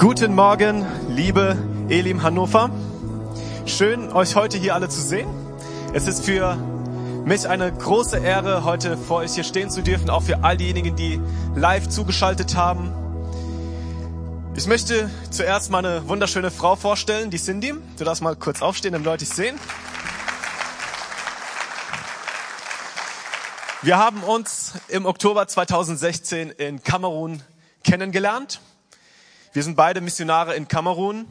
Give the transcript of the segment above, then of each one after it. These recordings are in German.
Guten Morgen, liebe Elim Hannover. Schön, euch heute hier alle zu sehen. Es ist für mich eine große Ehre, heute vor euch hier stehen zu dürfen, auch für all diejenigen, die live zugeschaltet haben. Ich möchte zuerst meine wunderschöne Frau vorstellen, die Cindy. Du darfst mal kurz aufstehen, damit Leute dich sehen. Wir haben uns im Oktober 2016 in Kamerun kennengelernt. Wir sind beide Missionare in Kamerun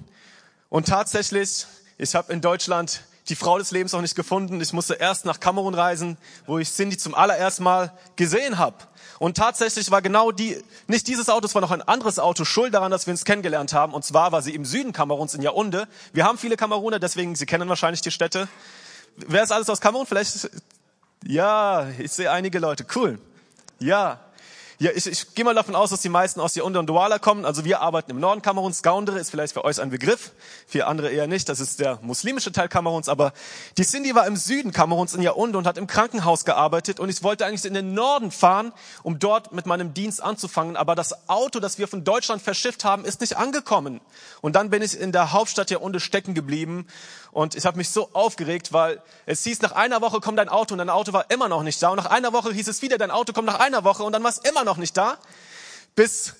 und tatsächlich, ich habe in Deutschland die Frau des Lebens noch nicht gefunden. Ich musste erst nach Kamerun reisen, wo ich Cindy zum allerersten Mal gesehen habe. Und tatsächlich war genau die, nicht dieses Auto, es war noch ein anderes Auto schuld daran, dass wir uns kennengelernt haben. Und zwar war sie im Süden Kameruns in Yaounde. Wir haben viele Kameruner, deswegen, Sie kennen wahrscheinlich die Städte. Wer ist alles aus Kamerun? Vielleicht, ja, ich sehe einige Leute. Cool. Ja, ja, ich, ich gehe mal davon aus, dass die meisten aus Yaoundé und Douala kommen. Also wir arbeiten im Norden Kameruns. Gaundere ist vielleicht für euch ein Begriff, für andere eher nicht. Das ist der muslimische Teil Kameruns. Aber die Cindy war im Süden Kameruns in Yaoundé und hat im Krankenhaus gearbeitet. Und ich wollte eigentlich in den Norden fahren, um dort mit meinem Dienst anzufangen. Aber das Auto, das wir von Deutschland verschifft haben, ist nicht angekommen. Und dann bin ich in der Hauptstadt Yaoundé stecken geblieben und ich habe mich so aufgeregt, weil es hieß, nach einer Woche kommt dein Auto und dein Auto war immer noch nicht da. Und nach einer Woche hieß es wieder, dein Auto kommt nach einer Woche und dann war es immer noch nicht da. Bis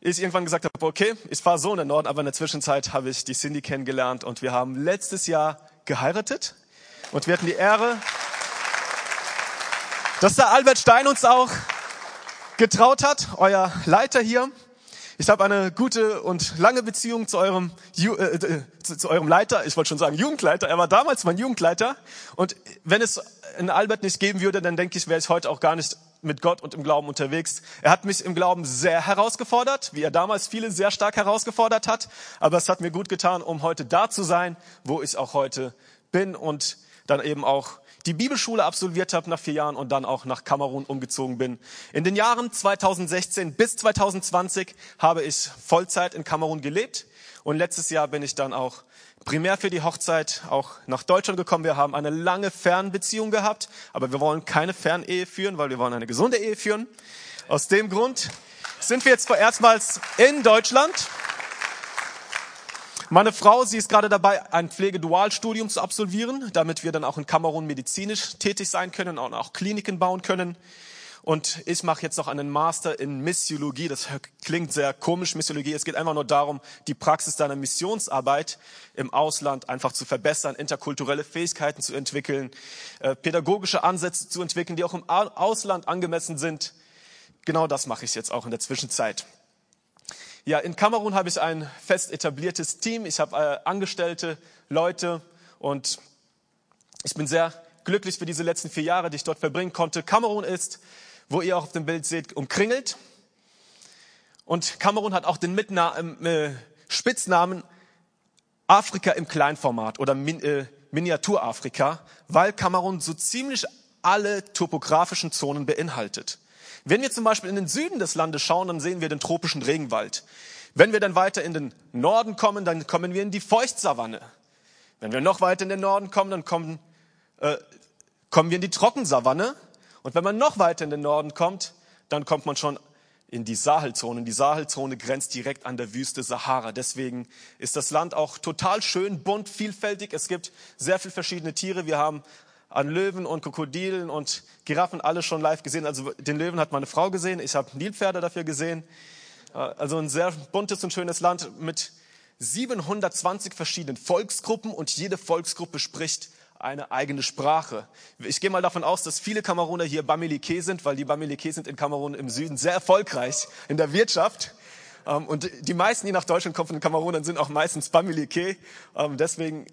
ich irgendwann gesagt habe, okay, ich fahre so in den Norden, aber in der Zwischenzeit habe ich die Cindy kennengelernt und wir haben letztes Jahr geheiratet und wir hatten die Ehre, dass der Albert Stein uns auch getraut hat, euer Leiter hier. Ich habe eine gute und lange Beziehung zu eurem, äh, äh, zu, zu, eurem Leiter. Ich wollte schon sagen Jugendleiter. Er war damals mein Jugendleiter. Und wenn es einen Albert nicht geben würde, dann denke ich, wäre ich heute auch gar nicht mit Gott und im Glauben unterwegs. Er hat mich im Glauben sehr herausgefordert, wie er damals viele sehr stark herausgefordert hat. Aber es hat mir gut getan, um heute da zu sein, wo ich auch heute bin und dann eben auch die Bibelschule absolviert habe nach vier Jahren und dann auch nach Kamerun umgezogen bin. In den Jahren 2016 bis 2020 habe ich Vollzeit in Kamerun gelebt und letztes Jahr bin ich dann auch primär für die Hochzeit auch nach Deutschland gekommen. Wir haben eine lange Fernbeziehung gehabt, aber wir wollen keine Fernehe führen, weil wir wollen eine gesunde Ehe führen. Aus dem Grund sind wir jetzt vorerstmals in Deutschland. Meine Frau, sie ist gerade dabei, ein Pflegedualstudium zu absolvieren, damit wir dann auch in Kamerun medizinisch tätig sein können und auch Kliniken bauen können. Und ich mache jetzt noch einen Master in Missiologie. Das klingt sehr komisch, Missiologie. Es geht einfach nur darum, die Praxis deiner Missionsarbeit im Ausland einfach zu verbessern, interkulturelle Fähigkeiten zu entwickeln, äh, pädagogische Ansätze zu entwickeln, die auch im Ausland angemessen sind. Genau das mache ich jetzt auch in der Zwischenzeit. Ja, in Kamerun habe ich ein fest etabliertes Team. Ich habe äh, Angestellte, Leute und ich bin sehr glücklich für diese letzten vier Jahre, die ich dort verbringen konnte. Kamerun ist, wo ihr auch auf dem Bild seht, umkringelt. Und Kamerun hat auch den Mitna äh, Spitznamen Afrika im Kleinformat oder Min äh, Miniaturafrika, weil Kamerun so ziemlich alle topografischen Zonen beinhaltet. Wenn wir zum Beispiel in den Süden des Landes schauen, dann sehen wir den tropischen Regenwald. Wenn wir dann weiter in den Norden kommen, dann kommen wir in die Feuchtsavanne. Wenn wir noch weiter in den Norden kommen, dann kommen, äh, kommen wir in die Trockensavanne. Und wenn man noch weiter in den Norden kommt, dann kommt man schon in die Sahelzone. Die Sahelzone grenzt direkt an der Wüste Sahara. Deswegen ist das Land auch total schön, bunt, vielfältig. Es gibt sehr viele verschiedene Tiere. Wir haben an Löwen und Krokodilen und Giraffen alle schon live gesehen. Also den Löwen hat meine Frau gesehen, ich habe Nilpferde dafür gesehen. Äh, also ein sehr buntes und schönes Land mit 720 verschiedenen Volksgruppen und jede Volksgruppe spricht eine eigene Sprache. Ich gehe mal davon aus, dass viele Kameruner hier Bamileke sind, weil die Bamileke sind in Kamerun im Süden sehr erfolgreich in der Wirtschaft. Ähm, und die meisten, die nach Deutschland kommen von Kamerunern, sind auch meistens Bamileke. Ähm, deswegen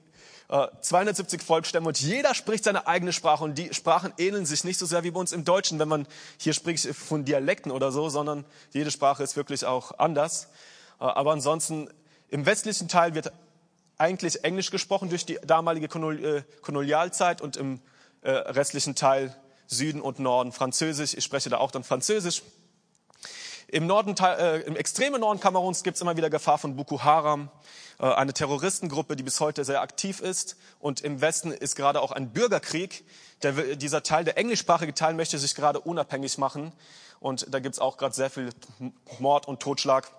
270 äh, Volksstämme und jeder spricht seine eigene Sprache und die Sprachen ähneln sich nicht so sehr wie bei uns im Deutschen, wenn man hier spricht von Dialekten oder so, sondern jede Sprache ist wirklich auch anders. Äh, aber ansonsten im westlichen Teil wird eigentlich Englisch gesprochen durch die damalige äh, Kolonialzeit und im restlichen Teil Süden und Norden Französisch. Ich spreche da auch dann Französisch. Im, Norden, äh, im extremen Norden Kameruns gibt es immer wieder Gefahr von Boko Haram, äh, eine Terroristengruppe, die bis heute sehr aktiv ist. Und im Westen ist gerade auch ein Bürgerkrieg. Der, dieser Teil, der englischsprachige Teil, möchte sich gerade unabhängig machen. Und da gibt es auch gerade sehr viel Mord und Totschlag.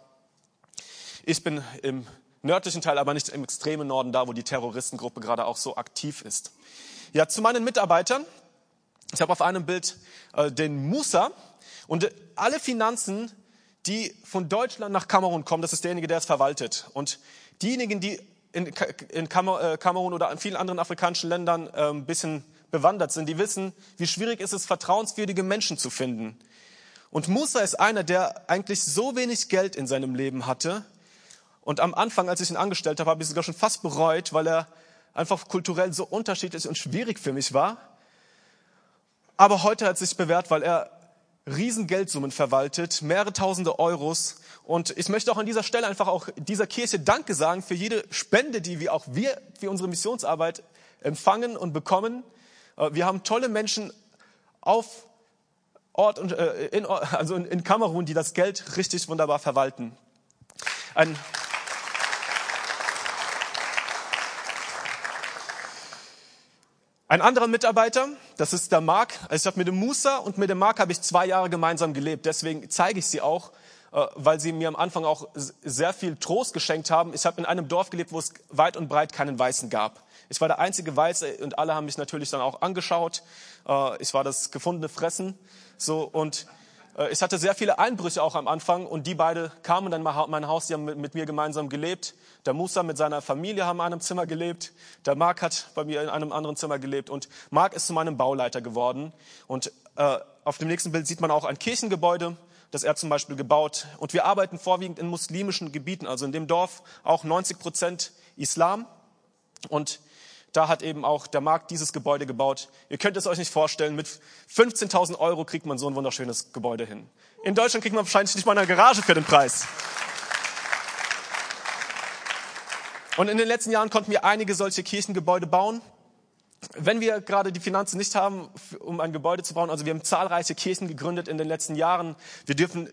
Ich bin im nördlichen Teil, aber nicht im extremen Norden, da wo die Terroristengruppe gerade auch so aktiv ist. Ja, zu meinen Mitarbeitern. Ich habe auf einem Bild äh, den Musa und alle Finanzen, die von Deutschland nach Kamerun kommen, das ist derjenige, der es verwaltet. Und diejenigen, die in, äh, Kamerun oder in vielen anderen afrikanischen Ländern ein bisschen bewandert sind, die wissen, wie schwierig ist es, vertrauenswürdige Menschen zu finden. Und Musa ist einer, der eigentlich so wenig Geld in seinem Leben hatte. Und am Anfang, als ich ihn angestellt habe, habe ich es sogar schon fast bereut, weil er einfach kulturell so unterschiedlich und schwierig für mich war. Aber heute hat sich bewährt, weil er Riesengeldsummen verwaltet, mehrere tausende Euros. Und ich möchte auch an dieser Stelle einfach auch dieser Kirche Danke sagen für jede Spende, die wir auch wir für unsere Missionsarbeit empfangen und bekommen. Äh, wir haben tolle Menschen auf Ort und äh, in, also in, Kamerun, die das Geld richtig wunderbar verwalten. Ein Ein anderer Mitarbeiter, das ist der Mark. Also ich habe mit dem Musa und mit dem Mark habe ich zwei Jahre gemeinsam gelebt. Deswegen zeige ich sie auch, äh, weil sie mir am Anfang auch sehr viel Trost geschenkt haben. Ich habe in einem Dorf gelebt, wo es weit und breit keinen Weißen gab. Ich war der einzige Weiße und alle haben mich natürlich dann auch angeschaut. Äh, ich war das gefundene Fressen. So und ich hatte sehr viele Einbrüche auch am Anfang und die beide kamen dann in mein Haus, die haben mit, mir gemeinsam gelebt. Der Musa mit seiner Familie haben in einem Zimmer gelebt. Der Mark hat bei mir in einem anderen Zimmer gelebt und Mark ist zu meinem Bauleiter geworden. Und äh, auf dem nächsten Bild sieht man auch ein Kirchengebäude, das er zum Beispiel gebaut. Und wir arbeiten vorwiegend in muslimischen Gebieten, also in dem Dorf auch 90 Prozent Islam. Und da hat eben auch der Markt dieses Gebäude gebaut. Ihr könnt es euch nicht vorstellen, mit 15.000 Euro kriegt man so ein wunderschönes Gebäude hin. In Deutschland kriegt man wahrscheinlich nicht mal eine Garage für den Preis. Und in den letzten Jahren konnten wir einige solche Kirchengebäude bauen. Wenn wir gerade die Finanzen nicht haben, um ein Gebäude zu bauen, also wir haben zahlreiche Kirchen gegründet in den letzten Jahren. Wir dürfen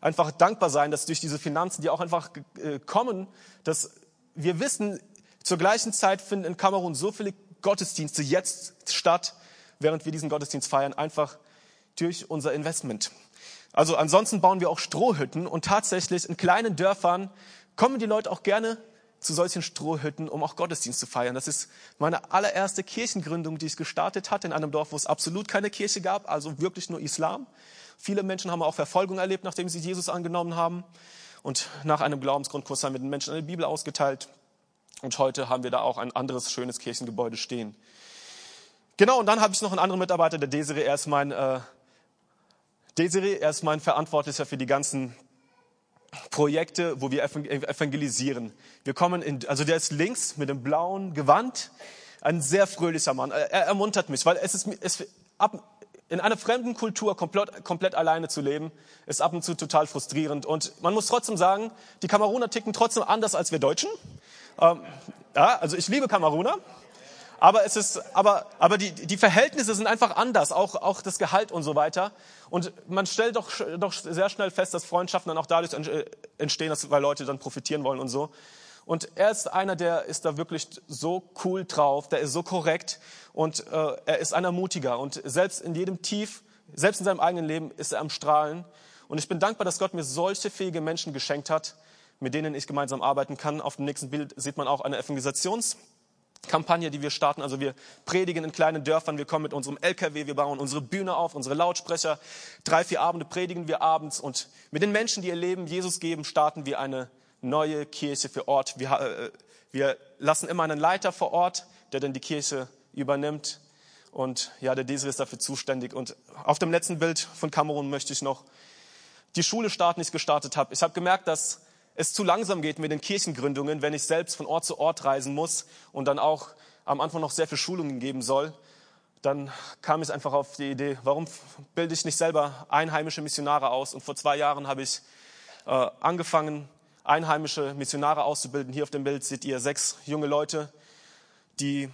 einfach dankbar sein, dass durch diese Finanzen, die auch einfach äh, kommen, dass wir wissen, zur gleichen Zeit finden in Kamerun so viele Gottesdienste jetzt statt, während wir diesen Gottesdienst feiern, einfach durch unser Investment. Also ansonsten bauen wir auch Strohhütten und tatsächlich in kleinen Dörfern kommen die Leute auch gerne zu solchen Strohhütten, um auch Gottesdienst zu feiern. Das ist meine allererste Kirchengründung, die ich gestartet hatte in einem Dorf, wo es absolut keine Kirche gab, also wirklich nur Islam. Viele Menschen haben auch Verfolgung erlebt, nachdem sie Jesus angenommen haben. Und nach einem Glaubensgrundkurs haben wir den Menschen eine Bibel ausgeteilt. Und heute haben wir da auch ein anderes schönes Kirchengebäude stehen. Genau, und dann habe ich noch einen anderen Mitarbeiter, der Desiree. Er ist mein, äh, Desiree, er ist mein Verantwortlicher für die ganzen Projekte, wo wir evangelisieren. Wir kommen in, also der ist links mit dem blauen Gewand, ein sehr fröhlicher Mann. Er, er ermuntert mich, weil es ist, es, ab, in einer fremden Kultur komplett, komplett alleine zu leben, ist ab und zu total frustrierend. Und man muss trotzdem sagen, die Kameruner ticken trotzdem anders als wir Deutschen. Ähm, ja, also ich liebe Kameruner, aber es ist, aber, aber die, die Verhältnisse sind einfach anders, auch, auch das Gehalt und so weiter. Und man stellt doch, doch sehr schnell fest, dass Freundschaften dann auch dadurch entstehen, dass, weil Leute dann profitieren wollen und so. Und er ist einer, der ist da wirklich so cool drauf, der ist so korrekt und äh, er ist einer mutiger. Und selbst in jedem Tief, selbst in seinem eigenen Leben ist er am Strahlen. Und ich bin dankbar, dass Gott mir solche fähige Menschen geschenkt hat, mit denen ich gemeinsam arbeiten kann. Auf dem nächsten Bild sieht man auch eine Evangelisationskampagne, die wir starten. Also wir predigen in kleinen Dörfern, wir kommen mit unserem LKW, wir bauen unsere Bühne auf, unsere Lautsprecher. Drei, vier Abende predigen wir abends und mit den Menschen, die ihr Leben Jesus geben, starten wir eine neue Kirche für Ort. Wir, äh, wir lassen immer einen Leiter vor Ort, der dann die Kirche übernimmt. Und ja, der Desir ist dafür zuständig. Und auf dem letzten Bild von Kamerun möchte ich noch die Schule starten, die ich gestartet habe. Ich habe gemerkt, dass es zu langsam geht mit den Kirchengründungen, wenn ich selbst von Ort zu Ort reisen muss und dann auch am Anfang noch sehr viel Schulungen geben soll, dann kam ich einfach auf die Idee, warum bilde ich nicht selber einheimische Missionare aus? Und vor zwei Jahren habe ich äh, angefangen, einheimische Missionare auszubilden. Hier auf dem Bild seht ihr sechs junge Leute, die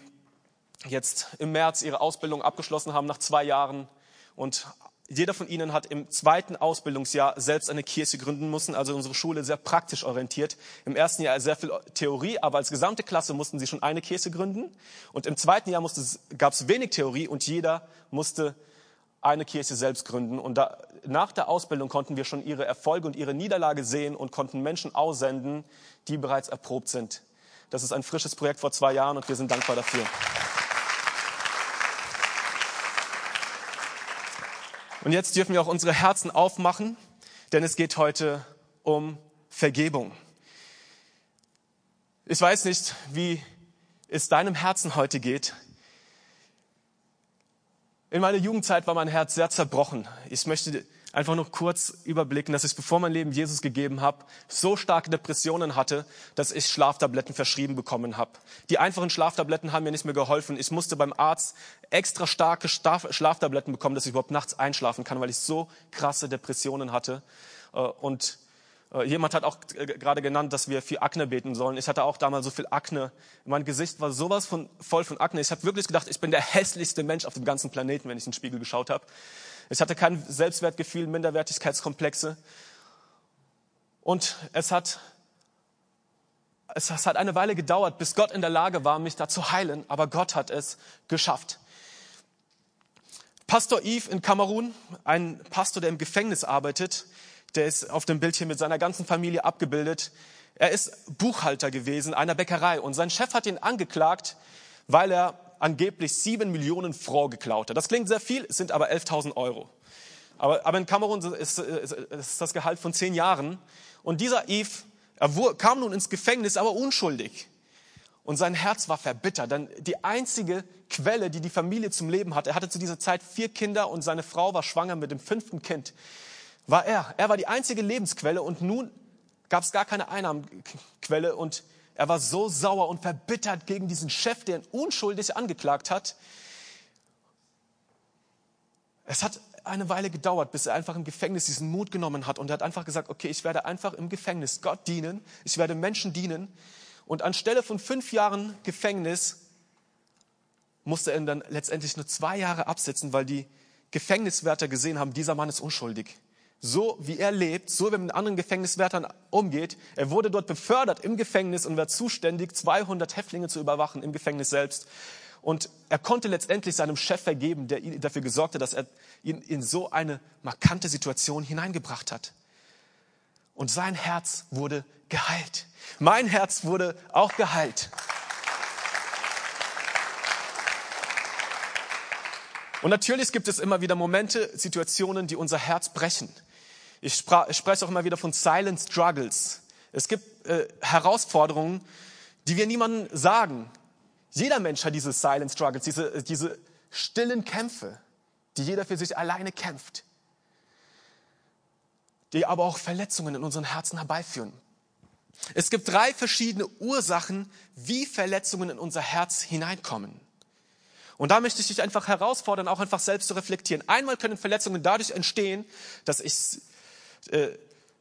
jetzt im März ihre Ausbildung abgeschlossen haben nach zwei Jahren und jeder von Ihnen hat im zweiten Ausbildungsjahr selbst eine Kirche gründen müssen, also unsere Schule sehr praktisch orientiert. Im ersten Jahr sehr viel Theorie, aber als gesamte Klasse mussten Sie schon eine Kirche gründen. Und im zweiten Jahr gab es wenig Theorie und jeder musste eine Kirche selbst gründen. Und da, nach der Ausbildung konnten wir schon ihre Erfolge und ihre Niederlage sehen und konnten Menschen aussenden, die bereits erprobt sind. Das ist ein frisches Projekt vor zwei Jahren und wir sind dankbar dafür. Und jetzt dürfen wir auch unsere Herzen aufmachen, denn es geht heute um Vergebung. Ich weiß nicht, wie es deinem Herzen heute geht. In meiner Jugendzeit war mein Herz sehr zerbrochen. Ich möchte einfach noch kurz überblicken, dass ich, bevor mein Leben Jesus gegeben habe, so starke Depressionen hatte, dass ich Schlaftabletten verschrieben bekommen habe. Die einfachen Schlaftabletten haben mir nicht mehr geholfen. Ich musste beim Arzt extra starke Schlaftabletten bekommen, dass ich überhaupt nachts einschlafen kann, weil ich so krasse Depressionen hatte. Äh, und äh, jemand hat auch gerade genannt, dass wir viel Akne beten sollen. Ich hatte auch damals so viel Akne. Mein Gesicht war sowas von voll von Akne. Ich habe wirklich gedacht, ich bin der hässlichste Mensch auf dem ganzen Planeten, wenn ich in den Spiegel geschaut habe. Ich hatte kein Selbstwertgefühl, Minderwertigkeitskomplexe. Und es hat, es hat eine Weile gedauert, bis Gott in der Lage war, mich da zu heilen. Aber Gott hat es geschafft. Pastor Yves in Kamerun, ein Pastor, der im Gefängnis arbeitet, der ist auf dem Bild hier mit seiner ganzen Familie abgebildet. Er ist Buchhalter gewesen einer Bäckerei und sein Chef hat ihn angeklagt, weil er angeblich sieben Millionen Francs geklaut hat. Das klingt sehr viel, es sind aber 11.000 Euro. Aber, aber in Kamerun ist, ist, ist das Gehalt von zehn Jahren. Und dieser Yves, er kam nun ins Gefängnis, aber unschuldig. Und sein Herz war verbittert, denn die einzige Quelle, die die Familie zum Leben hatte, er hatte zu dieser Zeit vier Kinder und seine Frau war schwanger mit dem fünften Kind, war er. Er war die einzige Lebensquelle und nun gab es gar keine Einnahmenquelle und er war so sauer und verbittert gegen diesen Chef, der ihn unschuldig angeklagt hat. Es hat eine Weile gedauert, bis er einfach im Gefängnis diesen Mut genommen hat. Und er hat einfach gesagt, okay, ich werde einfach im Gefängnis Gott dienen, ich werde Menschen dienen. Und anstelle von fünf Jahren Gefängnis musste er dann letztendlich nur zwei Jahre absitzen, weil die Gefängniswärter gesehen haben, dieser Mann ist unschuldig so wie er lebt, so wie er mit anderen Gefängniswärtern umgeht. Er wurde dort befördert im Gefängnis und war zuständig, 200 Häftlinge zu überwachen im Gefängnis selbst. Und er konnte letztendlich seinem Chef vergeben, der dafür gesorgt hat, dass er ihn in so eine markante Situation hineingebracht hat. Und sein Herz wurde geheilt. Mein Herz wurde auch geheilt. Und natürlich gibt es immer wieder Momente, Situationen, die unser Herz brechen. Ich, spreche auch immer wieder von Silent Struggles. Es gibt äh, Herausforderungen, die wir niemandem sagen. Jeder Mensch hat diese Silent Struggles, diese, diese stillen Kämpfe, die jeder für sich alleine kämpft, die aber auch Verletzungen in unseren Herzen herbeiführen. Es gibt drei verschiedene Ursachen, wie Verletzungen in unser Herz hineinkommen. Und da möchte ich dich einfach herausfordern, auch einfach selbst zu reflektieren. Einmal können Verletzungen dadurch entstehen, dass ich äh,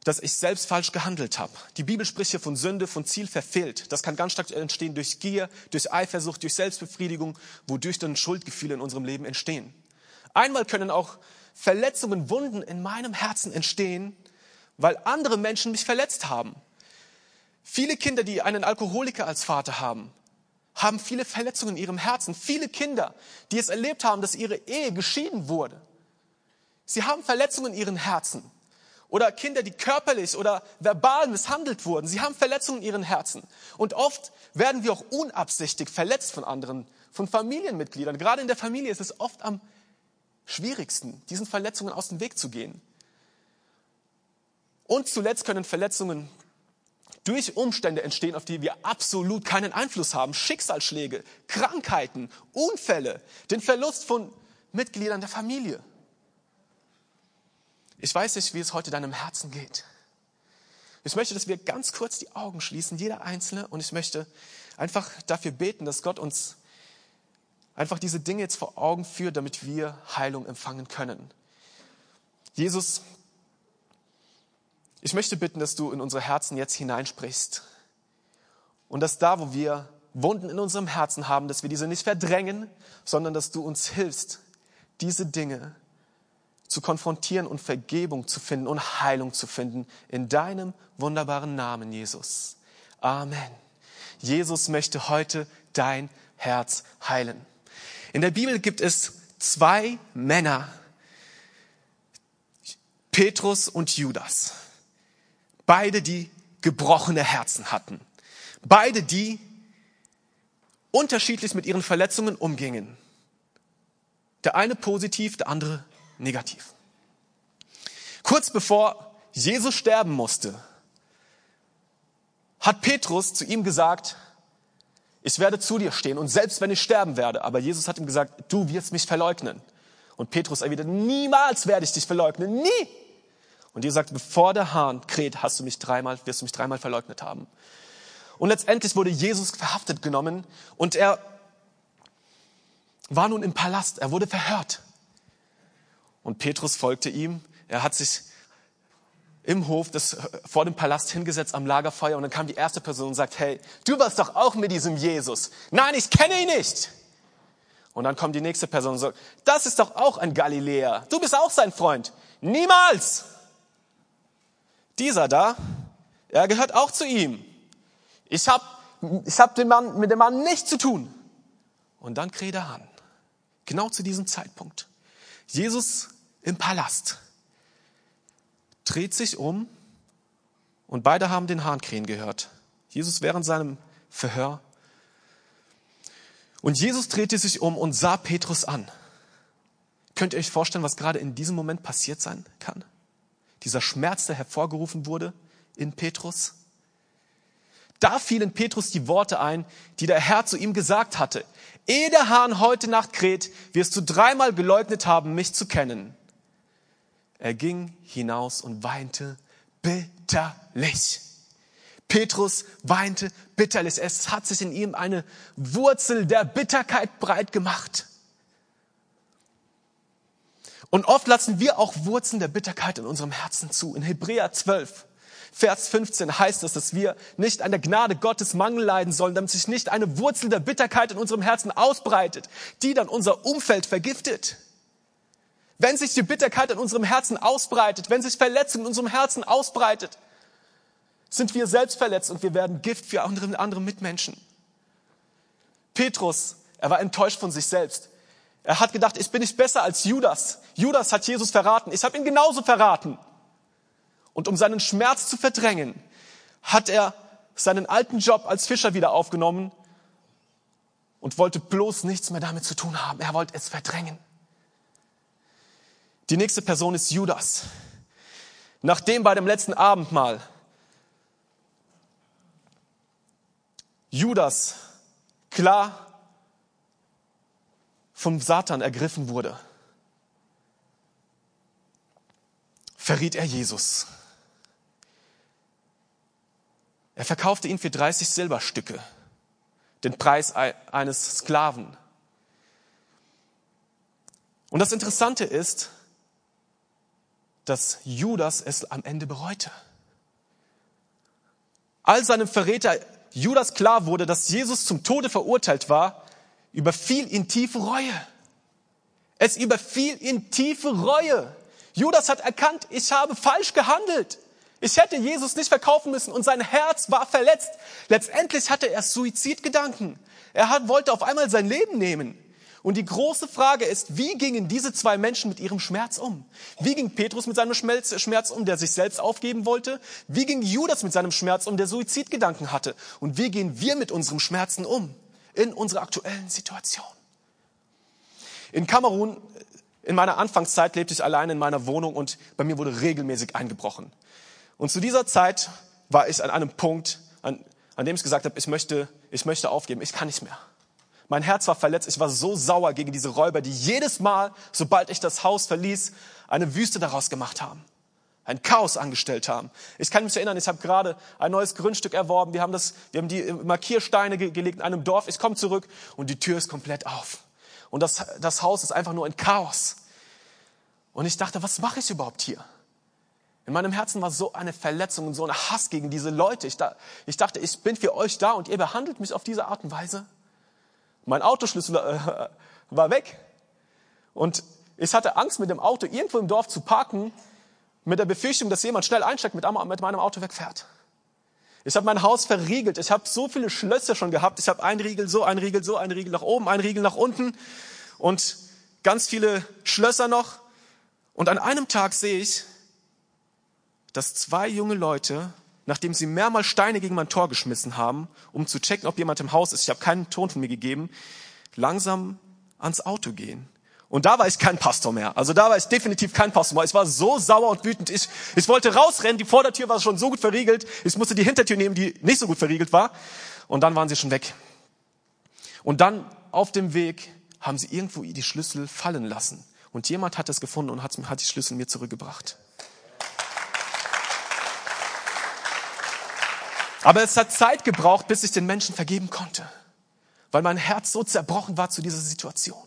dass ich selbst falsch gehandelt habe. Die Bibel spricht hier von Sünde, von Ziel verfehlt. Das kann ganz stark entstehen durch Gier, durch Eifersucht, durch Selbstbefriedigung, wodurch dann Schuldgefühle in unserem Leben entstehen. Einmal können auch Verletzungen, Wunden in meinem Herzen entstehen, weil andere Menschen mich verletzt haben. Viele Kinder, die einen Alkoholiker als Vater haben, haben viele Verletzungen in ihrem Herzen. Viele Kinder, die es erlebt haben, dass ihre Ehe geschieden wurde. Sie haben Verletzungen in ihren Herzen. Oder Kinder, die körperlich oder verbal misshandelt wurden. Sie haben Verletzungen in ihren Herzen. Und oft werden wir auch unabsichtig verletzt von anderen, von Familienmitgliedern. Gerade in der Familie ist es oft am schwierigsten, diesen Verletzungen aus dem Weg zu gehen. Und zuletzt können Verletzungen durch Umstände entstehen, auf die wir absolut keinen Einfluss haben. Schicksalsschläge, Krankheiten, Unfälle, den Verlust von Mitgliedern der Familie. Ich weiß nicht, wie es heute deinem Herzen geht. Ich möchte, dass wir ganz kurz die Augen schließen, jeder Einzelne, und ich möchte einfach dafür beten, dass Gott uns einfach diese Dinge jetzt vor Augen führt, damit wir Heilung empfangen können. Jesus, ich möchte bitten, dass du in unsere Herzen jetzt hineinsprichst und dass da, wo wir Wunden in unserem Herzen haben, dass wir diese nicht verdrängen, sondern dass du uns hilfst, diese Dinge zu konfrontieren und Vergebung zu finden und Heilung zu finden in deinem wunderbaren Namen, Jesus. Amen. Jesus möchte heute dein Herz heilen. In der Bibel gibt es zwei Männer, Petrus und Judas. Beide, die gebrochene Herzen hatten. Beide, die unterschiedlich mit ihren Verletzungen umgingen. Der eine positiv, der andere negativ. Kurz bevor Jesus sterben musste, hat Petrus zu ihm gesagt, ich werde zu dir stehen und selbst wenn ich sterben werde, aber Jesus hat ihm gesagt, du wirst mich verleugnen. Und Petrus erwidert, niemals werde ich dich verleugnen, nie. Und Jesus sagt, bevor der Hahn kräht, hast du mich dreimal, wirst du mich dreimal verleugnet haben. Und letztendlich wurde Jesus verhaftet genommen und er war nun im Palast, er wurde verhört. Und Petrus folgte ihm, er hat sich im Hof des, vor dem Palast hingesetzt am Lagerfeuer und dann kam die erste Person und sagt, hey, du warst doch auch mit diesem Jesus. Nein, ich kenne ihn nicht. Und dann kommt die nächste Person und sagt, das ist doch auch ein Galiläer. Du bist auch sein Freund. Niemals. Dieser da, er gehört auch zu ihm. Ich habe ich hab den Mann, mit dem Mann nichts zu tun. Und dann kräht er an. Genau zu diesem Zeitpunkt. Jesus im Palast dreht sich um und beide haben den Hahn krähen gehört. Jesus während seinem Verhör. Und Jesus drehte sich um und sah Petrus an. Könnt ihr euch vorstellen, was gerade in diesem Moment passiert sein kann? Dieser Schmerz, der hervorgerufen wurde in Petrus. Da fielen Petrus die Worte ein, die der Herr zu ihm gesagt hatte. Ehe der Hahn heute Nacht kräht, wirst du dreimal geleugnet haben, mich zu kennen. Er ging hinaus und weinte bitterlich. Petrus weinte bitterlich. Es hat sich in ihm eine Wurzel der Bitterkeit breit gemacht. Und oft lassen wir auch Wurzeln der Bitterkeit in unserem Herzen zu. In Hebräer 12, Vers 15 heißt es, dass wir nicht an der Gnade Gottes Mangel leiden sollen, damit sich nicht eine Wurzel der Bitterkeit in unserem Herzen ausbreitet, die dann unser Umfeld vergiftet. Wenn sich die Bitterkeit in unserem Herzen ausbreitet, wenn sich Verletzung in unserem Herzen ausbreitet, sind wir selbst verletzt und wir werden Gift für andere, andere Mitmenschen. Petrus, er war enttäuscht von sich selbst. Er hat gedacht, ich bin nicht besser als Judas. Judas hat Jesus verraten. Ich habe ihn genauso verraten. Und um seinen Schmerz zu verdrängen, hat er seinen alten Job als Fischer wieder aufgenommen und wollte bloß nichts mehr damit zu tun haben. Er wollte es verdrängen. Die nächste Person ist Judas. Nachdem bei dem letzten Abendmahl Judas klar vom Satan ergriffen wurde, verriet er Jesus. Er verkaufte ihn für 30 Silberstücke, den Preis eines Sklaven. Und das Interessante ist, dass Judas es am Ende bereute. Als seinem Verräter Judas klar wurde, dass Jesus zum Tode verurteilt war, überfiel ihn tiefe Reue. Es überfiel ihn tiefe Reue. Judas hat erkannt, ich habe falsch gehandelt. Ich hätte Jesus nicht verkaufen müssen und sein Herz war verletzt. Letztendlich hatte er Suizidgedanken. Er hat, wollte auf einmal sein Leben nehmen. Und die große Frage ist, wie gingen diese zwei Menschen mit ihrem Schmerz um? Wie ging Petrus mit seinem Schmerz um, der sich selbst aufgeben wollte? Wie ging Judas mit seinem Schmerz um, der Suizidgedanken hatte? Und wie gehen wir mit unserem Schmerzen um in unserer aktuellen Situation? In Kamerun, in meiner Anfangszeit, lebte ich allein in meiner Wohnung und bei mir wurde regelmäßig eingebrochen. Und zu dieser Zeit war ich an einem Punkt, an, an dem ich gesagt habe, ich möchte, ich möchte aufgeben, ich kann nicht mehr. Mein Herz war verletzt. Ich war so sauer gegen diese Räuber, die jedes Mal, sobald ich das Haus verließ, eine Wüste daraus gemacht haben. Ein Chaos angestellt haben. Ich kann mich erinnern, ich habe gerade ein neues Grundstück erworben. Wir haben, das, wir haben die Markiersteine gelegt in einem Dorf. Ich komme zurück und die Tür ist komplett auf. Und das, das Haus ist einfach nur ein Chaos. Und ich dachte, was mache ich überhaupt hier? In meinem Herzen war so eine Verletzung und so ein Hass gegen diese Leute. Ich, da, ich dachte, ich bin für euch da und ihr behandelt mich auf diese Art und Weise. Mein Autoschlüssel äh, war weg. Und ich hatte Angst, mit dem Auto irgendwo im Dorf zu parken, mit der Befürchtung, dass jemand schnell einsteigt, mit, mit meinem Auto wegfährt. Ich habe mein Haus verriegelt. Ich habe so viele Schlösser schon gehabt. Ich habe ein Riegel so, ein Riegel so, ein Riegel nach oben, ein Riegel nach unten und ganz viele Schlösser noch. Und an einem Tag sehe ich, dass zwei junge Leute, nachdem sie mehrmals Steine gegen mein Tor geschmissen haben, um zu checken, ob jemand im Haus ist, ich habe keinen Ton von mir gegeben, langsam ans Auto gehen. Und da war ich kein Pastor mehr. Also da war ich definitiv kein Pastor mehr. Ich war so sauer und wütend. Ich, ich wollte rausrennen. Die Vordertür war schon so gut verriegelt. Ich musste die Hintertür nehmen, die nicht so gut verriegelt war. Und dann waren sie schon weg. Und dann auf dem Weg haben sie irgendwo die Schlüssel fallen lassen. Und jemand hat es gefunden und hat, hat die Schlüssel mir zurückgebracht. Aber es hat Zeit gebraucht, bis ich den Menschen vergeben konnte, weil mein Herz so zerbrochen war zu dieser Situation.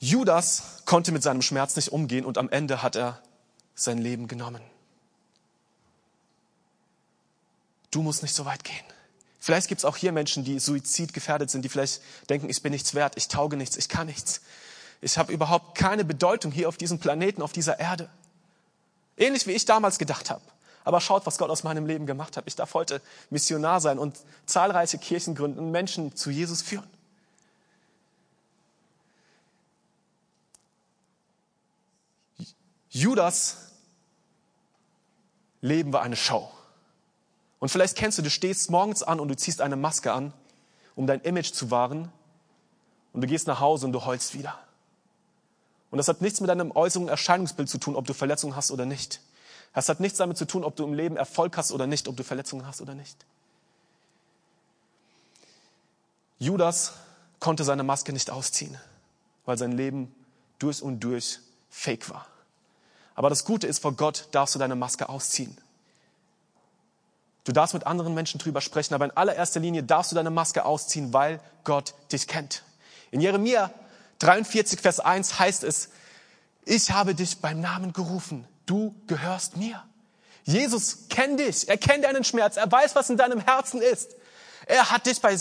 Judas konnte mit seinem Schmerz nicht umgehen und am Ende hat er sein Leben genommen. Du musst nicht so weit gehen. Vielleicht gibt es auch hier Menschen, die suizidgefährdet sind, die vielleicht denken, ich bin nichts wert, ich tauge nichts, ich kann nichts. Ich habe überhaupt keine Bedeutung hier auf diesem Planeten, auf dieser Erde. Ähnlich wie ich damals gedacht habe. Aber schaut, was Gott aus meinem Leben gemacht hat. Ich darf heute Missionar sein und zahlreiche Kirchen gründen und Menschen zu Jesus führen. Judas Leben war eine Show. Und vielleicht kennst du, du stehst morgens an und du ziehst eine Maske an, um dein Image zu wahren. Und du gehst nach Hause und du heulst wieder. Und das hat nichts mit deinem äußeren Erscheinungsbild zu tun, ob du Verletzungen hast oder nicht. Das hat nichts damit zu tun, ob du im Leben Erfolg hast oder nicht, ob du Verletzungen hast oder nicht. Judas konnte seine Maske nicht ausziehen, weil sein Leben durch und durch fake war. Aber das Gute ist, vor Gott darfst du deine Maske ausziehen. Du darfst mit anderen Menschen drüber sprechen, aber in allererster Linie darfst du deine Maske ausziehen, weil Gott dich kennt. In Jeremia 43, Vers 1 heißt es, ich habe dich beim Namen gerufen, du gehörst mir. Jesus kennt dich, er kennt deinen Schmerz, er weiß, was in deinem Herzen ist. Er hat dich bei,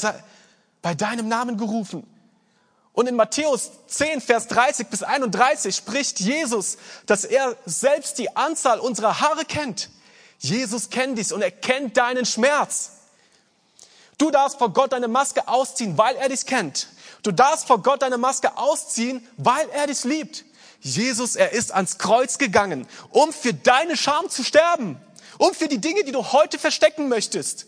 bei deinem Namen gerufen. Und in Matthäus 10, Vers 30 bis 31 spricht Jesus, dass er selbst die Anzahl unserer Haare kennt. Jesus kennt dies und er kennt deinen Schmerz. Du darfst vor Gott deine Maske ausziehen, weil er dich kennt. Du darfst vor Gott deine Maske ausziehen, weil er dich liebt. Jesus, er ist ans Kreuz gegangen, um für deine Scham zu sterben, um für die Dinge, die du heute verstecken möchtest,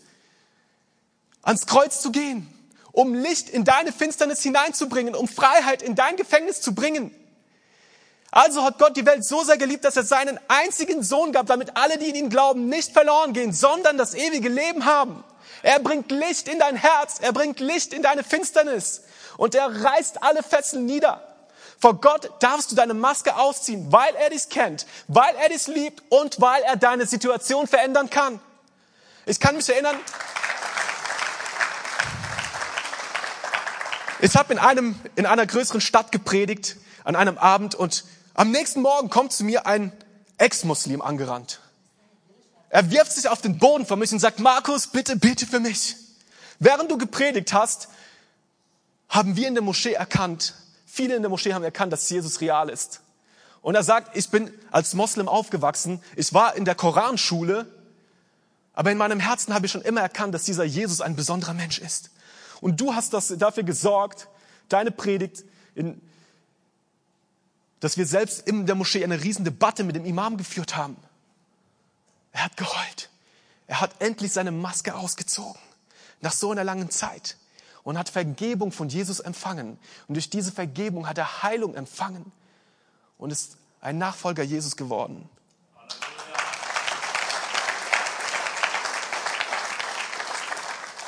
ans Kreuz zu gehen um Licht in deine Finsternis hineinzubringen, um Freiheit in dein Gefängnis zu bringen. Also hat Gott die Welt so sehr geliebt, dass er seinen einzigen Sohn gab, damit alle, die in ihn glauben, nicht verloren gehen, sondern das ewige Leben haben. Er bringt Licht in dein Herz, er bringt Licht in deine Finsternis und er reißt alle Fesseln nieder. Vor Gott darfst du deine Maske ausziehen, weil er dich kennt, weil er dich liebt und weil er deine Situation verändern kann. Ich kann mich erinnern, Ich habe in, einem, in einer größeren Stadt gepredigt an einem Abend und am nächsten Morgen kommt zu mir ein Ex-Muslim angerannt. Er wirft sich auf den Boden vor mich und sagt, Markus, bitte bitte für mich. Während du gepredigt hast, haben wir in der Moschee erkannt, viele in der Moschee haben erkannt, dass Jesus real ist. Und er sagt, ich bin als Moslem aufgewachsen, ich war in der Koranschule, aber in meinem Herzen habe ich schon immer erkannt, dass dieser Jesus ein besonderer Mensch ist. Und du hast das, dafür gesorgt, deine Predigt, in, dass wir selbst in der Moschee eine riesen Debatte mit dem Imam geführt haben. Er hat geheult. Er hat endlich seine Maske ausgezogen. Nach so einer langen Zeit. Und hat Vergebung von Jesus empfangen. Und durch diese Vergebung hat er Heilung empfangen. Und ist ein Nachfolger Jesus geworden.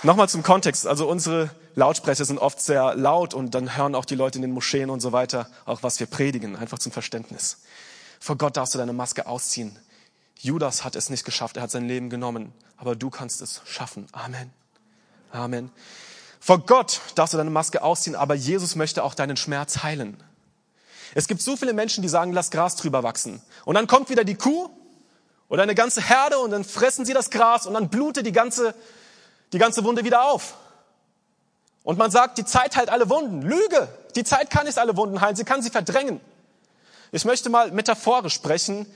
Nochmal zum Kontext. Also unsere Lautsprecher sind oft sehr laut und dann hören auch die Leute in den Moscheen und so weiter auch, was wir predigen. Einfach zum Verständnis. Vor Gott darfst du deine Maske ausziehen. Judas hat es nicht geschafft. Er hat sein Leben genommen. Aber du kannst es schaffen. Amen. Amen. Vor Gott darfst du deine Maske ausziehen, aber Jesus möchte auch deinen Schmerz heilen. Es gibt so viele Menschen, die sagen, lass Gras drüber wachsen. Und dann kommt wieder die Kuh oder eine ganze Herde und dann fressen sie das Gras und dann blutet die ganze die ganze Wunde wieder auf. Und man sagt, die Zeit heilt alle Wunden. Lüge! Die Zeit kann nicht alle Wunden heilen, sie kann sie verdrängen. Ich möchte mal metaphorisch sprechen.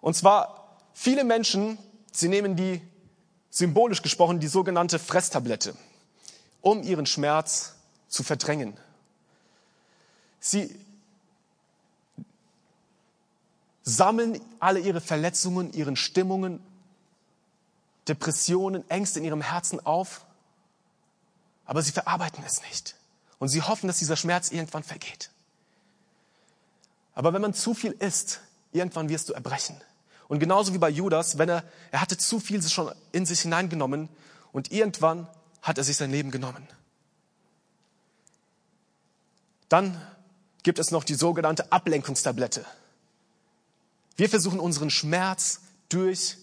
Und zwar, viele Menschen, sie nehmen die, symbolisch gesprochen, die sogenannte Fresstablette, um ihren Schmerz zu verdrängen. Sie, sammeln alle ihre Verletzungen, ihren Stimmungen, Depressionen, Ängste in ihrem Herzen auf, aber sie verarbeiten es nicht. Und sie hoffen, dass dieser Schmerz irgendwann vergeht. Aber wenn man zu viel isst, irgendwann wirst du erbrechen. Und genauso wie bei Judas, wenn er, er hatte zu viel schon in sich hineingenommen und irgendwann hat er sich sein Leben genommen. Dann gibt es noch die sogenannte Ablenkungstablette. Wir versuchen unseren Schmerz durch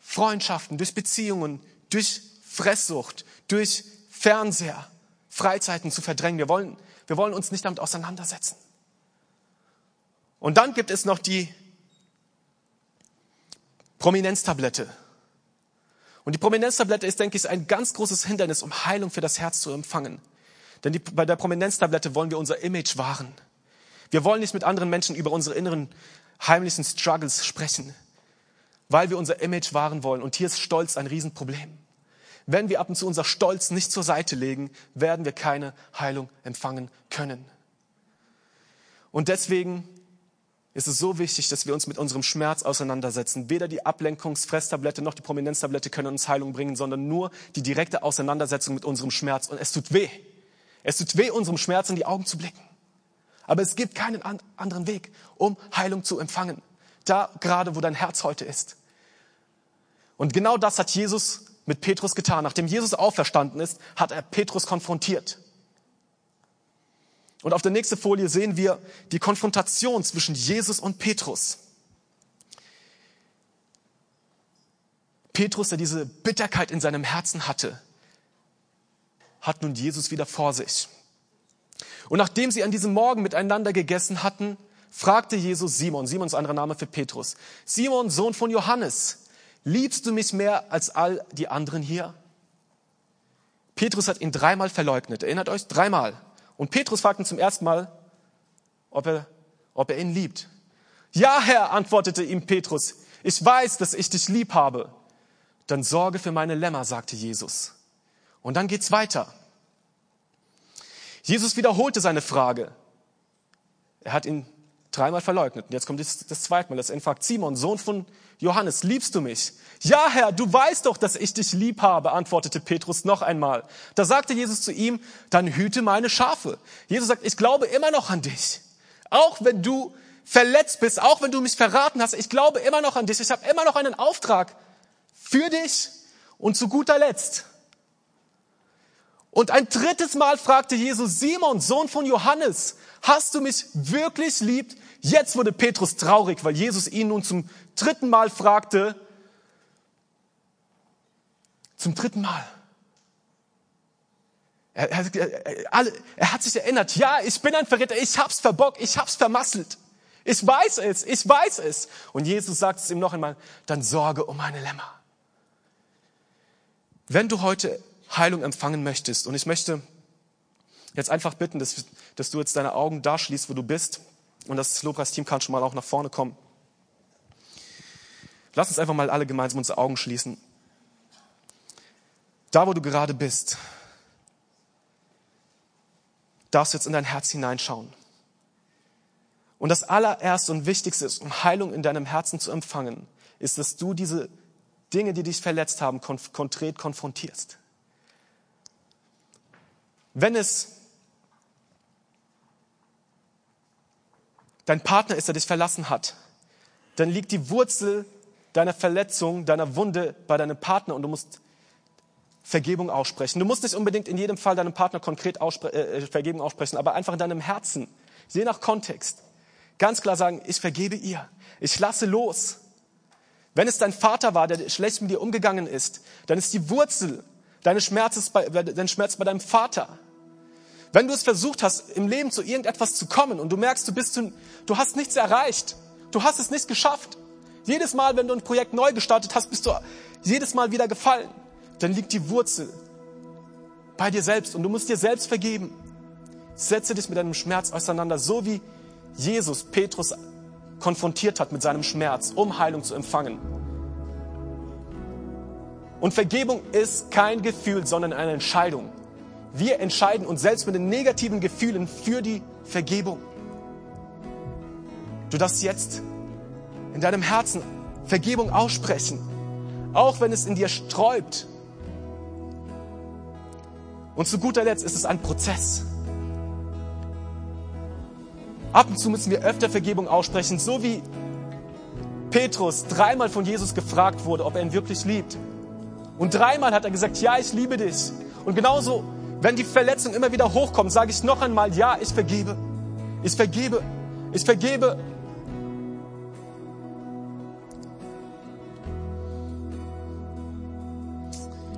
Freundschaften, durch Beziehungen, durch Fresssucht, durch Fernseher, Freizeiten zu verdrängen. Wir wollen, wir wollen uns nicht damit auseinandersetzen. Und dann gibt es noch die Prominenztablette. Und die Prominenztablette ist, denke ich, ein ganz großes Hindernis, um Heilung für das Herz zu empfangen. Denn die, bei der Prominenztablette wollen wir unser Image wahren. Wir wollen nicht mit anderen Menschen über unsere inneren heimlichen Struggles sprechen, weil wir unser Image wahren wollen. Und hier ist Stolz ein Riesenproblem. Wenn wir ab und zu unser Stolz nicht zur Seite legen, werden wir keine Heilung empfangen können. Und deswegen ist es so wichtig, dass wir uns mit unserem Schmerz auseinandersetzen. Weder die Ablenkungsfresstablette noch die Prominenztablette können uns Heilung bringen, sondern nur die direkte Auseinandersetzung mit unserem Schmerz. Und es tut weh. Es tut weh, unserem Schmerz in die Augen zu blicken. Aber es gibt keinen anderen Weg, um Heilung zu empfangen. Da gerade, wo dein Herz heute ist. Und genau das hat Jesus mit Petrus getan. Nachdem Jesus auferstanden ist, hat er Petrus konfrontiert. Und auf der nächsten Folie sehen wir die Konfrontation zwischen Jesus und Petrus. Petrus, der diese Bitterkeit in seinem Herzen hatte, hat nun Jesus wieder vor sich. Und nachdem sie an diesem Morgen miteinander gegessen hatten, fragte Jesus Simon, Simons anderer Name für Petrus, Simon, Sohn von Johannes, liebst du mich mehr als all die anderen hier? Petrus hat ihn dreimal verleugnet. Erinnert euch? Dreimal. Und Petrus fragt ihn zum ersten Mal, ob er, ob er ihn liebt. Ja, Herr, antwortete ihm Petrus, ich weiß, dass ich dich lieb habe. Dann sorge für meine Lämmer, sagte Jesus. Und dann geht's weiter. Jesus wiederholte seine Frage. Er hat ihn dreimal verleugnet. Und jetzt kommt das, das zweite Mal, das er fragt, Simon, Sohn von Johannes, liebst du mich? Ja, Herr, du weißt doch, dass ich dich lieb habe, antwortete Petrus noch einmal. Da sagte Jesus zu ihm, dann hüte meine Schafe. Jesus sagt, ich glaube immer noch an dich. Auch wenn du verletzt bist, auch wenn du mich verraten hast, ich glaube immer noch an dich. Ich habe immer noch einen Auftrag für dich und zu guter Letzt. Und ein drittes Mal fragte Jesus, Simon, Sohn von Johannes, hast du mich wirklich liebt? Jetzt wurde Petrus traurig, weil Jesus ihn nun zum dritten Mal fragte, zum dritten Mal. Er, er, er, hat sich erinnert, ja, ich bin ein Verräter, ich hab's verbockt, ich hab's vermasselt. Ich weiß es, ich weiß es. Und Jesus sagt es ihm noch einmal, dann sorge um meine Lämmer. Wenn du heute Heilung empfangen möchtest, und ich möchte jetzt einfach bitten, dass, dass du jetzt deine Augen da schließt, wo du bist, und das Lobpreisteam kann schon mal auch nach vorne kommen. Lass uns einfach mal alle gemeinsam unsere Augen schließen. Da, wo du gerade bist, darfst du jetzt in dein Herz hineinschauen. Und das allererste und wichtigste ist, um Heilung in deinem Herzen zu empfangen, ist, dass du diese Dinge, die dich verletzt haben, konkret konfrontierst. Wenn es dein Partner ist, der dich verlassen hat, dann liegt die Wurzel deiner Verletzung, deiner Wunde bei deinem Partner und du musst Vergebung aussprechen. Du musst nicht unbedingt in jedem Fall deinem Partner konkret ausspre äh, äh, Vergebung aussprechen, aber einfach in deinem Herzen, je nach Kontext, ganz klar sagen, ich vergebe ihr, ich lasse los. Wenn es dein Vater war, der schlecht mit dir umgegangen ist, dann ist die Wurzel deines Schmerzes bei, dein Schmerz bei deinem Vater. Wenn du es versucht hast, im Leben zu irgendetwas zu kommen und du merkst, du bist, du hast nichts erreicht, du hast es nicht geschafft. Jedes Mal, wenn du ein Projekt neu gestartet hast, bist du jedes Mal wieder gefallen dann liegt die Wurzel bei dir selbst und du musst dir selbst vergeben. Setze dich mit deinem Schmerz auseinander, so wie Jesus Petrus konfrontiert hat mit seinem Schmerz, um Heilung zu empfangen. Und Vergebung ist kein Gefühl, sondern eine Entscheidung. Wir entscheiden uns selbst mit den negativen Gefühlen für die Vergebung. Du darfst jetzt in deinem Herzen Vergebung aussprechen, auch wenn es in dir sträubt. Und zu guter Letzt ist es ein Prozess. Ab und zu müssen wir öfter Vergebung aussprechen, so wie Petrus dreimal von Jesus gefragt wurde, ob er ihn wirklich liebt. Und dreimal hat er gesagt, ja, ich liebe dich. Und genauso, wenn die Verletzung immer wieder hochkommt, sage ich noch einmal, ja, ich vergebe. Ich vergebe. Ich vergebe.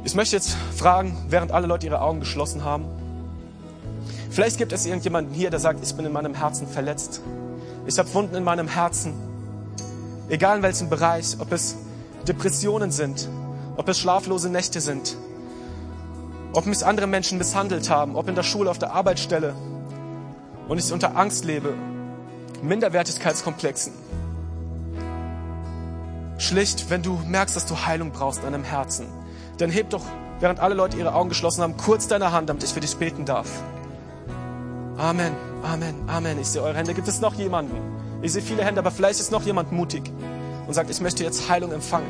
Ich möchte jetzt fragen, während alle Leute ihre Augen geschlossen haben. Vielleicht gibt es irgendjemanden hier, der sagt, ich bin in meinem Herzen verletzt. Ich habe Wunden in meinem Herzen. Egal in welchem Bereich, ob es Depressionen sind, ob es schlaflose Nächte sind, ob mich andere Menschen misshandelt haben, ob in der Schule, auf der Arbeitsstelle und ich unter Angst lebe, Minderwertigkeitskomplexen. Schlicht, wenn du merkst, dass du Heilung brauchst an deinem Herzen, dann heb doch, während alle Leute ihre Augen geschlossen haben, kurz deine Hand, damit ich für dich beten darf. Amen, Amen, Amen. Ich sehe eure Hände. Gibt es noch jemanden? Ich sehe viele Hände, aber vielleicht ist noch jemand mutig und sagt, ich möchte jetzt Heilung empfangen.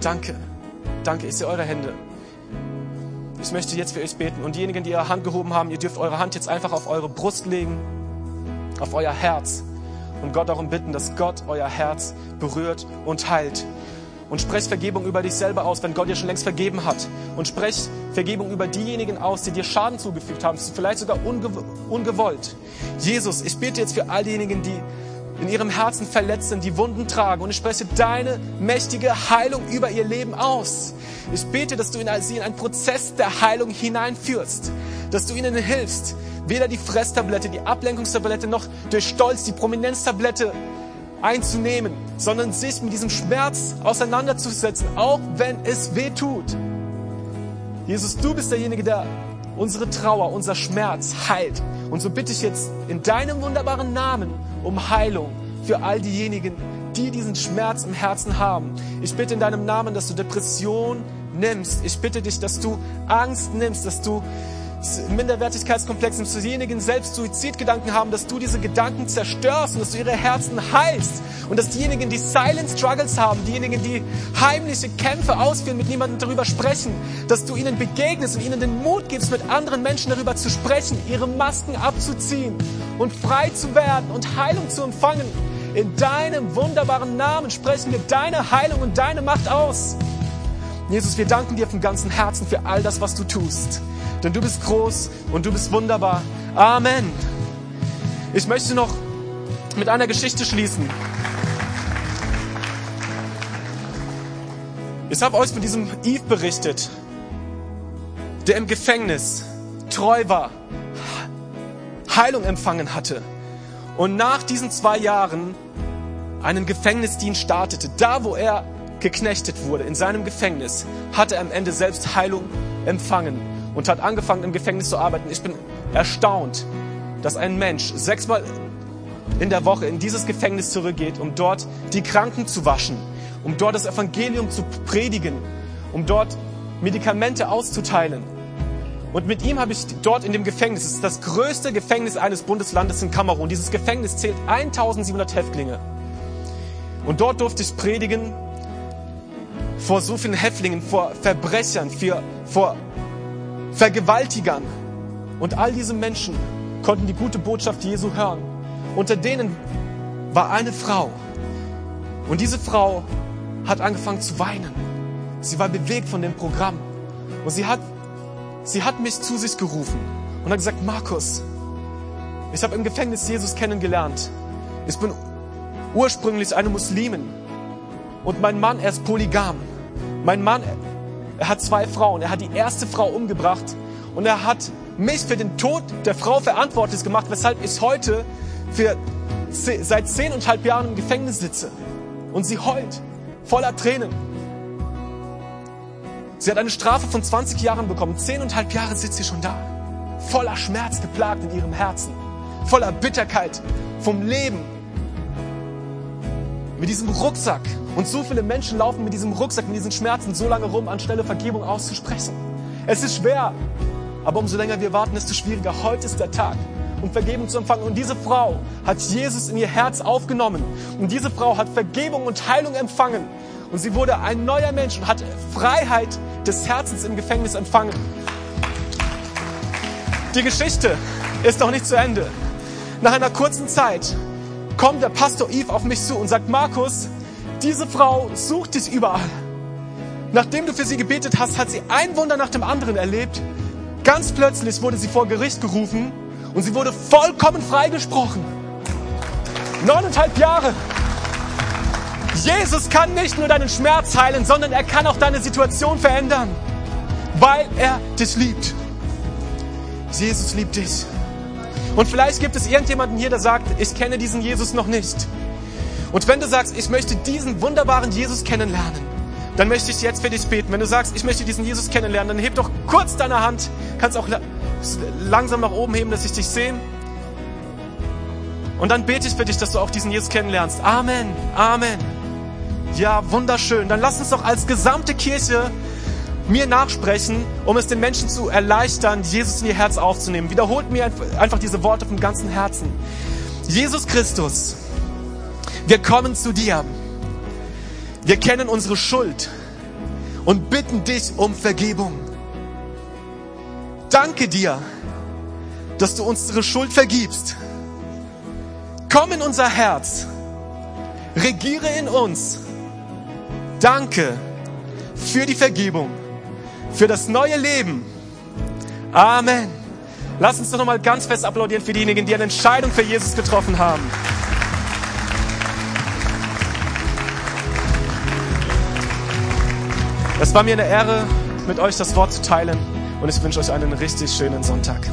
Danke, danke. Ich sehe eure Hände. Ich möchte jetzt für euch beten. Und diejenigen, die ihre Hand gehoben haben, ihr dürft eure Hand jetzt einfach auf eure Brust legen, auf euer Herz und Gott darum bitten, dass Gott euer Herz berührt und heilt und sprech Vergebung über dich selber aus, wenn Gott dir schon längst vergeben hat. Und sprech Vergebung über diejenigen aus, die dir Schaden zugefügt haben, vielleicht sogar unge ungewollt. Jesus, ich bete jetzt für all diejenigen, die in ihrem Herzen verletzt sind, die Wunden tragen. Und ich spreche deine mächtige Heilung über ihr Leben aus. Ich bete, dass du sie in einen Prozess der Heilung hineinführst, dass du ihnen hilfst, weder die Fresstablette, die Ablenkungstablette noch durch Stolz die Prominenztablette einzunehmen, sondern sich mit diesem Schmerz auseinanderzusetzen, auch wenn es weh tut. Jesus, du bist derjenige, der unsere Trauer, unser Schmerz heilt. Und so bitte ich jetzt in deinem wunderbaren Namen um Heilung für all diejenigen, die diesen Schmerz im Herzen haben. Ich bitte in deinem Namen, dass du Depression nimmst. Ich bitte dich, dass du Angst nimmst, dass du Minderwertigkeitskomplexen, zu denjenigen selbst Suizidgedanken haben, dass du diese Gedanken zerstörst und dass du ihre Herzen heilst und dass diejenigen, die Silent Struggles haben, diejenigen, die heimliche Kämpfe ausführen, mit niemandem darüber sprechen, dass du ihnen begegnest und ihnen den Mut gibst, mit anderen Menschen darüber zu sprechen, ihre Masken abzuziehen und frei zu werden und Heilung zu empfangen. In deinem wunderbaren Namen sprechen wir deine Heilung und deine Macht aus. Jesus, wir danken dir von ganzem Herzen für all das, was du tust denn du bist groß und du bist wunderbar. Amen. Ich möchte noch mit einer Geschichte schließen. Ich habe euch von diesem Eve berichtet, der im Gefängnis treu war, Heilung empfangen hatte und nach diesen zwei Jahren einen Gefängnisdienst startete. Da, wo er geknechtet wurde, in seinem Gefängnis, hat er am Ende selbst Heilung empfangen und hat angefangen im Gefängnis zu arbeiten. Ich bin erstaunt, dass ein Mensch sechsmal in der Woche in dieses Gefängnis zurückgeht, um dort die Kranken zu waschen, um dort das Evangelium zu predigen, um dort Medikamente auszuteilen. Und mit ihm habe ich dort in dem Gefängnis, es ist das größte Gefängnis eines Bundeslandes in Kamerun. Dieses Gefängnis zählt 1700 Häftlinge. Und dort durfte ich predigen vor so vielen Häftlingen, vor Verbrechern, vor Vergewaltigern. Und all diese Menschen konnten die gute Botschaft Jesu hören. Unter denen war eine Frau. Und diese Frau hat angefangen zu weinen. Sie war bewegt von dem Programm. Und sie hat, sie hat mich zu sich gerufen und hat gesagt, Markus, ich habe im Gefängnis Jesus kennengelernt. Ich bin ursprünglich eine Muslimin. Und mein Mann, er ist polygam. Mein Mann, er hat zwei Frauen. Er hat die erste Frau umgebracht und er hat mich für den Tod der Frau verantwortlich gemacht, weshalb ich heute für, seit zehneinhalb Jahren im Gefängnis sitze. Und sie heult, voller Tränen. Sie hat eine Strafe von 20 Jahren bekommen. Zehneinhalb Jahre sitzt sie schon da. Voller Schmerz geplagt in ihrem Herzen. Voller Bitterkeit vom Leben. Mit diesem Rucksack und so viele Menschen laufen mit diesem Rucksack, mit diesen Schmerzen so lange rum, anstelle Vergebung auszusprechen. Es ist schwer, aber umso länger wir warten, desto schwieriger. Heute ist der Tag. um Vergebung zu empfangen. Und diese Frau hat Jesus in ihr Herz aufgenommen. Und diese Frau hat Vergebung und Heilung empfangen. Und sie wurde ein neuer Mensch und hat Freiheit des Herzens im Gefängnis empfangen. Die Geschichte ist noch nicht zu Ende. Nach einer kurzen Zeit kommt der Pastor Yves auf mich zu und sagt, Markus, diese Frau sucht dich überall. Nachdem du für sie gebetet hast, hat sie ein Wunder nach dem anderen erlebt. Ganz plötzlich wurde sie vor Gericht gerufen und sie wurde vollkommen freigesprochen. Neuneinhalb Jahre. Jesus kann nicht nur deinen Schmerz heilen, sondern er kann auch deine Situation verändern, weil er dich liebt. Jesus liebt dich. Und vielleicht gibt es irgendjemanden hier, der sagt, ich kenne diesen Jesus noch nicht. Und wenn du sagst, ich möchte diesen wunderbaren Jesus kennenlernen, dann möchte ich jetzt für dich beten. Wenn du sagst, ich möchte diesen Jesus kennenlernen, dann heb doch kurz deine Hand. Kannst auch langsam nach oben heben, dass ich dich sehe. Und dann bete ich für dich, dass du auch diesen Jesus kennenlernst. Amen. Amen. Ja, wunderschön. Dann lass uns doch als gesamte Kirche mir nachsprechen, um es den Menschen zu erleichtern, Jesus in ihr Herz aufzunehmen. Wiederholt mir einfach diese Worte vom ganzen Herzen. Jesus Christus, wir kommen zu dir. Wir kennen unsere Schuld und bitten dich um Vergebung. Danke dir, dass du unsere Schuld vergibst. Komm in unser Herz. Regiere in uns. Danke für die Vergebung, für das neue Leben. Amen. Lass uns doch nochmal ganz fest applaudieren für diejenigen, die eine Entscheidung für Jesus getroffen haben. Es war mir eine Ehre, mit euch das Wort zu teilen und ich wünsche euch einen richtig schönen Sonntag.